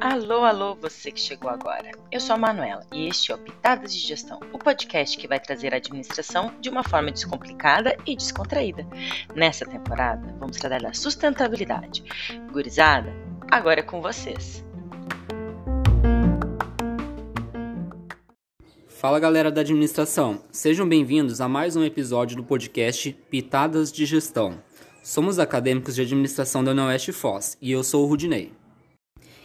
Alô, alô, você que chegou agora. Eu sou a Manuela e este é o Pitadas de Gestão, o podcast que vai trazer a administração de uma forma descomplicada e descontraída. Nessa temporada, vamos tratar da sustentabilidade. Gurizada, agora é com vocês. Fala galera da administração, sejam bem-vindos a mais um episódio do podcast Pitadas de Gestão. Somos acadêmicos de administração da UniOeste Foz e eu sou o Rudinei.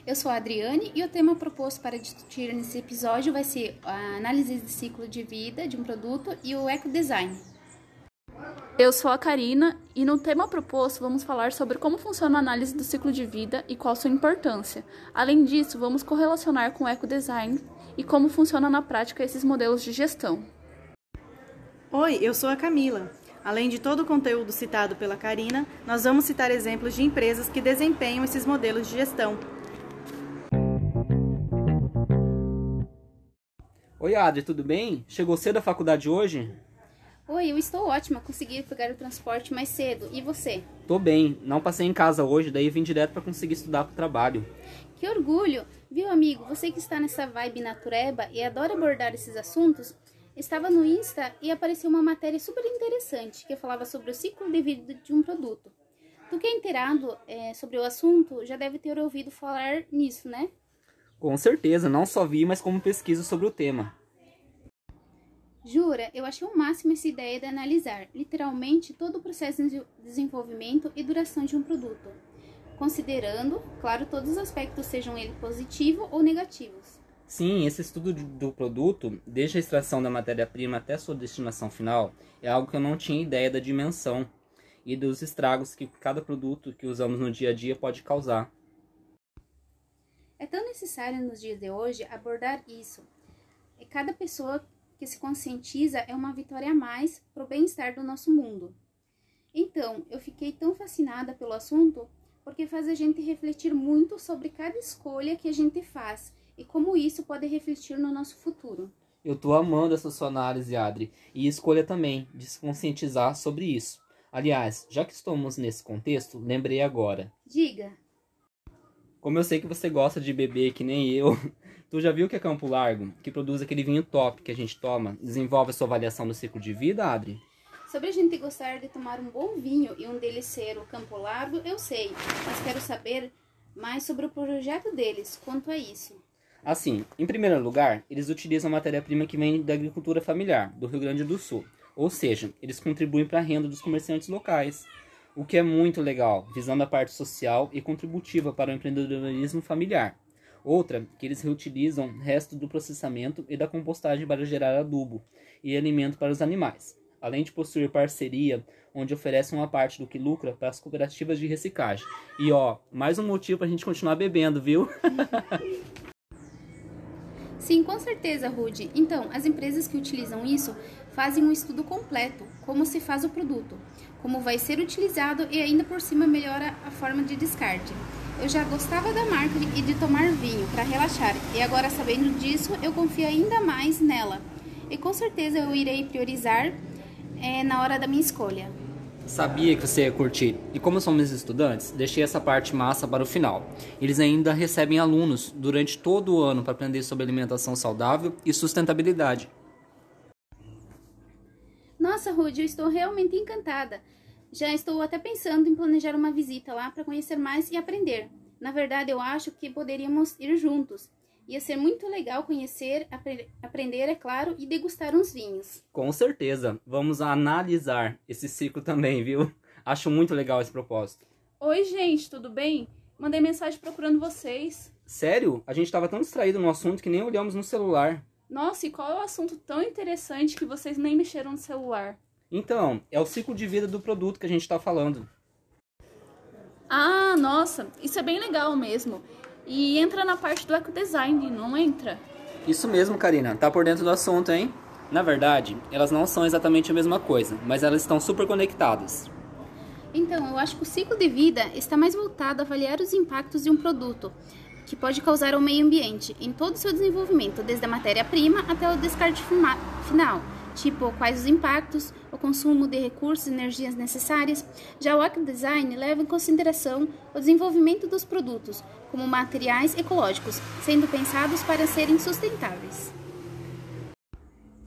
Eu sou a Adriane e o tema proposto para discutir nesse episódio vai ser a análise de ciclo de vida de um produto e o ecodesign. Eu sou a Karina e no tema proposto vamos falar sobre como funciona a análise do ciclo de vida e qual sua importância. Além disso, vamos correlacionar com o ecodesign e como funciona na prática esses modelos de gestão. Oi, eu sou a Camila. Além de todo o conteúdo citado pela Karina, nós vamos citar exemplos de empresas que desempenham esses modelos de gestão. Oi Adri, tudo bem? Chegou cedo à faculdade hoje? Oi, eu estou ótima, consegui pegar o transporte mais cedo. E você? Tô bem, não passei em casa hoje, daí vim direto para conseguir estudar pro trabalho. Que orgulho! Viu, amigo, você que está nessa vibe natureba e adora abordar esses assuntos, estava no Insta e apareceu uma matéria super interessante que falava sobre o ciclo de vida de um produto. Tu que é inteirado é, sobre o assunto já deve ter ouvido falar nisso, né? Com certeza, não só vi, mas como pesquiso sobre o tema. Jura, eu achei o máximo essa ideia de analisar, literalmente, todo o processo de desenvolvimento e duração de um produto, considerando, claro, todos os aspectos, sejam eles positivos ou negativos. Sim, esse estudo do produto, desde a extração da matéria-prima até sua destinação final, é algo que eu não tinha ideia da dimensão e dos estragos que cada produto que usamos no dia a dia pode causar. É tão necessário nos dias de hoje abordar isso. E cada pessoa que se conscientiza é uma vitória a mais para o bem-estar do nosso mundo. Então, eu fiquei tão fascinada pelo assunto porque faz a gente refletir muito sobre cada escolha que a gente faz e como isso pode refletir no nosso futuro. Eu tô amando essa sua análise, Adri, e escolha também de se conscientizar sobre isso. Aliás, já que estamos nesse contexto, lembrei agora. Diga. Como eu sei que você gosta de beber que nem eu, tu já viu que a Campo Largo, que produz aquele vinho top que a gente toma, desenvolve a sua avaliação do ciclo de vida, Adri? Sobre a gente gostar de tomar um bom vinho e um deles ser o Campo Largo, eu sei, mas quero saber mais sobre o projeto deles quanto a isso. Assim, em primeiro lugar, eles utilizam matéria-prima que vem da agricultura familiar, do Rio Grande do Sul. Ou seja, eles contribuem para a renda dos comerciantes locais o que é muito legal, visando a parte social e contributiva para o empreendedorismo familiar. Outra, que eles reutilizam resto do processamento e da compostagem para gerar adubo e alimento para os animais, além de possuir parceria onde oferece uma parte do que lucra para as cooperativas de reciclagem. E ó, mais um motivo para a gente continuar bebendo, viu? Sim, com certeza, Rude. Então, as empresas que utilizam isso fazem um estudo completo, como se faz o produto, como vai ser utilizado e ainda por cima melhora a forma de descarte. Eu já gostava da marca e de tomar vinho para relaxar, e agora sabendo disso, eu confio ainda mais nela. E com certeza eu irei priorizar é, na hora da minha escolha. Sabia que você ia curtir. E como somos estudantes, deixei essa parte massa para o final. Eles ainda recebem alunos durante todo o ano para aprender sobre alimentação saudável e sustentabilidade. Nossa, Rudy, eu estou realmente encantada. Já estou até pensando em planejar uma visita lá para conhecer mais e aprender. Na verdade, eu acho que poderíamos ir juntos. Ia ser muito legal conhecer, apre aprender, é claro, e degustar uns vinhos. Com certeza. Vamos analisar esse ciclo também, viu? Acho muito legal esse propósito. Oi, gente, tudo bem? Mandei mensagem procurando vocês. Sério? A gente estava tão distraído no assunto que nem olhamos no celular. Nossa, e qual é o assunto tão interessante que vocês nem mexeram no celular? Então, é o ciclo de vida do produto que a gente está falando. Ah, nossa, isso é bem legal mesmo. E entra na parte do ecodesign, não entra? Isso mesmo, Karina. Tá por dentro do assunto, hein? Na verdade, elas não são exatamente a mesma coisa, mas elas estão super conectadas. Então, eu acho que o ciclo de vida está mais voltado a avaliar os impactos de um produto, que pode causar ao meio ambiente em todo o seu desenvolvimento, desde a matéria-prima até o descarte final, tipo quais os impactos, o consumo de recursos e energias necessárias. Já o ecodesign leva em consideração o desenvolvimento dos produtos como materiais ecológicos, sendo pensados para serem sustentáveis.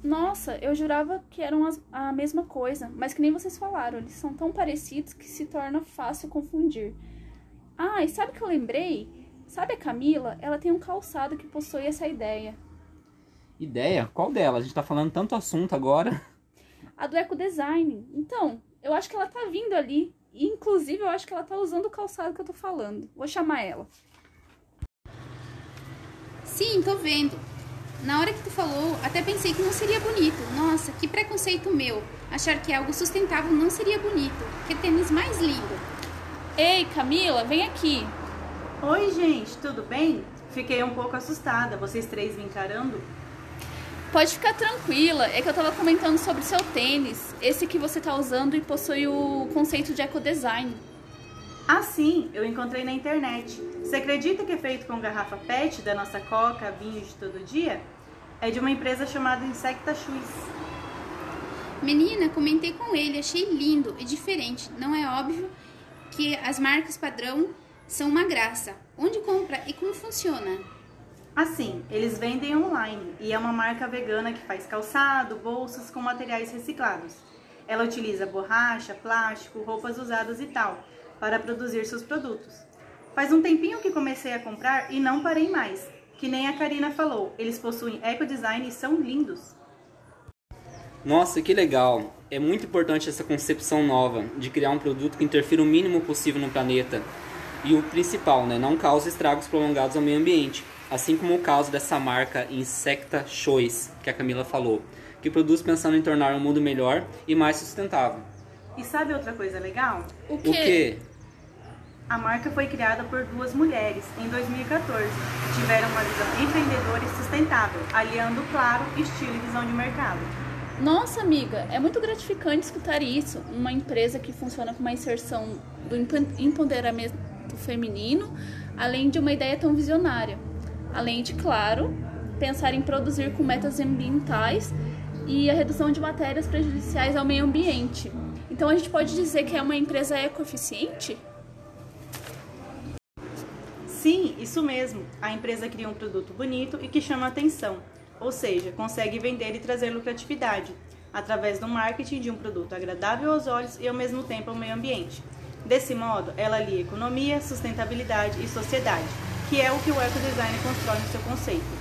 Nossa, eu jurava que eram a mesma coisa, mas que nem vocês falaram, eles são tão parecidos que se torna fácil confundir. Ah, e sabe o que eu lembrei? Sabe a Camila? Ela tem um calçado que possui essa ideia. Ideia? Qual dela? A gente tá falando tanto assunto agora. A do ecodesign. Então, eu acho que ela tá vindo ali. E, inclusive, eu acho que ela tá usando o calçado que eu tô falando. Vou chamar ela. Sim, tô vendo. Na hora que tu falou, até pensei que não seria bonito. Nossa, que preconceito meu. Achar que algo sustentável não seria bonito. Que tênis mais lindo. Ei, Camila, vem aqui. Oi, gente, tudo bem? Fiquei um pouco assustada, vocês três me encarando. Pode ficar tranquila, é que eu tava comentando sobre seu tênis, esse que você tá usando e possui o conceito de ecodesign. Ah, sim, eu encontrei na internet. Você acredita que é feito com garrafa PET da nossa coca, vinho de todo dia? É de uma empresa chamada Insecta Shoes. Menina, comentei com ele, achei lindo e diferente. Não é óbvio que as marcas padrão são uma graça. Onde compra e como funciona? Assim, eles vendem online e é uma marca vegana que faz calçado, bolsas com materiais reciclados. Ela utiliza borracha, plástico, roupas usadas e tal para produzir seus produtos. Faz um tempinho que comecei a comprar e não parei mais. Que nem a Karina falou, eles possuem ecodesign e são lindos. Nossa, que legal! É muito importante essa concepção nova de criar um produto que interfira o mínimo possível no planeta. E o principal, né, não cause estragos prolongados ao meio ambiente, assim como o caso dessa marca Insecta Choice, que a Camila falou, que produz pensando em tornar o mundo melhor e mais sustentável. E sabe outra coisa legal? O O quê? A marca foi criada por duas mulheres em 2014. Tiveram uma visão empreendedora e sustentável, aliando, claro, estilo e visão de mercado. Nossa, amiga, é muito gratificante escutar isso. Uma empresa que funciona com uma inserção do empo- empoderamento feminino, além de uma ideia tão visionária. Além de, claro, pensar em produzir com metas ambientais e a redução de matérias prejudiciais ao meio ambiente. Então a gente pode dizer que é uma empresa ecoeficiente? Sim, isso mesmo. A empresa cria um produto bonito e que chama atenção, ou seja, consegue vender e trazer lucratividade através do marketing de um produto agradável aos olhos e ao mesmo tempo ao meio ambiente. Desse modo, ela alia economia, sustentabilidade e sociedade, que é o que o ecodesign constrói no seu conceito.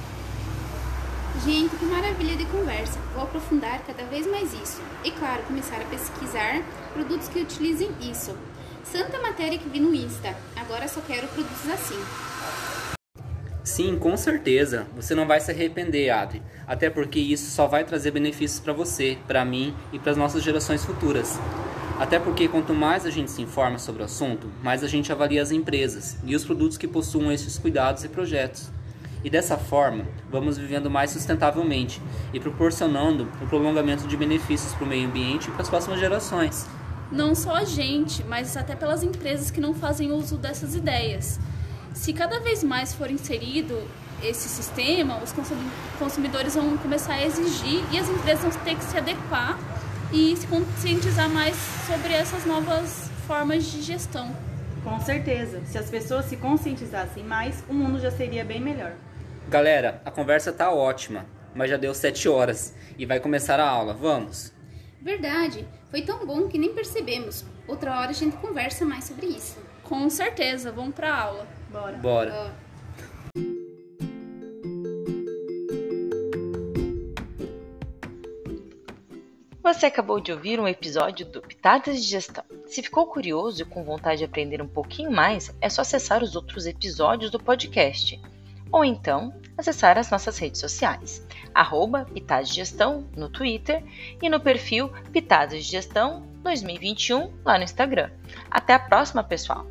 Gente, que maravilha de conversa. Vou aprofundar cada vez mais isso. E claro, começar a pesquisar produtos que utilizem isso. Santa matéria que vi no Insta. Agora só quero produtos assim. Sim, com certeza. Você não vai se arrepender, Adri. Até porque isso só vai trazer benefícios para você, para mim e para as nossas gerações futuras. Até porque quanto mais a gente se informa sobre o assunto, mais a gente avalia as empresas e os produtos que possuam esses cuidados e projetos. E dessa forma, vamos vivendo mais sustentavelmente e proporcionando o prolongamento de benefícios para o meio ambiente e para as próximas gerações. Não só a gente, mas até pelas empresas que não fazem uso dessas ideias. Se cada vez mais for inserido esse sistema, os consumi- consumidores vão começar a exigir e as empresas vão ter que se adequar e se conscientizar mais sobre essas novas formas de gestão. Com certeza, se as pessoas se conscientizassem mais, o mundo já seria bem melhor. Galera, a conversa tá ótima, mas já deu 7 horas e vai começar a aula. Vamos! Verdade, foi tão bom que nem percebemos. Outra hora a gente conversa mais sobre isso. Com certeza, vamos para a aula. Bora. Bora! Ó, Você acabou de ouvir um episódio do Pitadas de Gestão. Se ficou curioso e com vontade de aprender um pouquinho mais, é só acessar os outros episódios do podcast. Ou então, acessar as nossas redes sociais, arroba de Gestão no Twitter e no perfil Pitadas de Gestão 2021 lá no Instagram. Até a próxima, pessoal!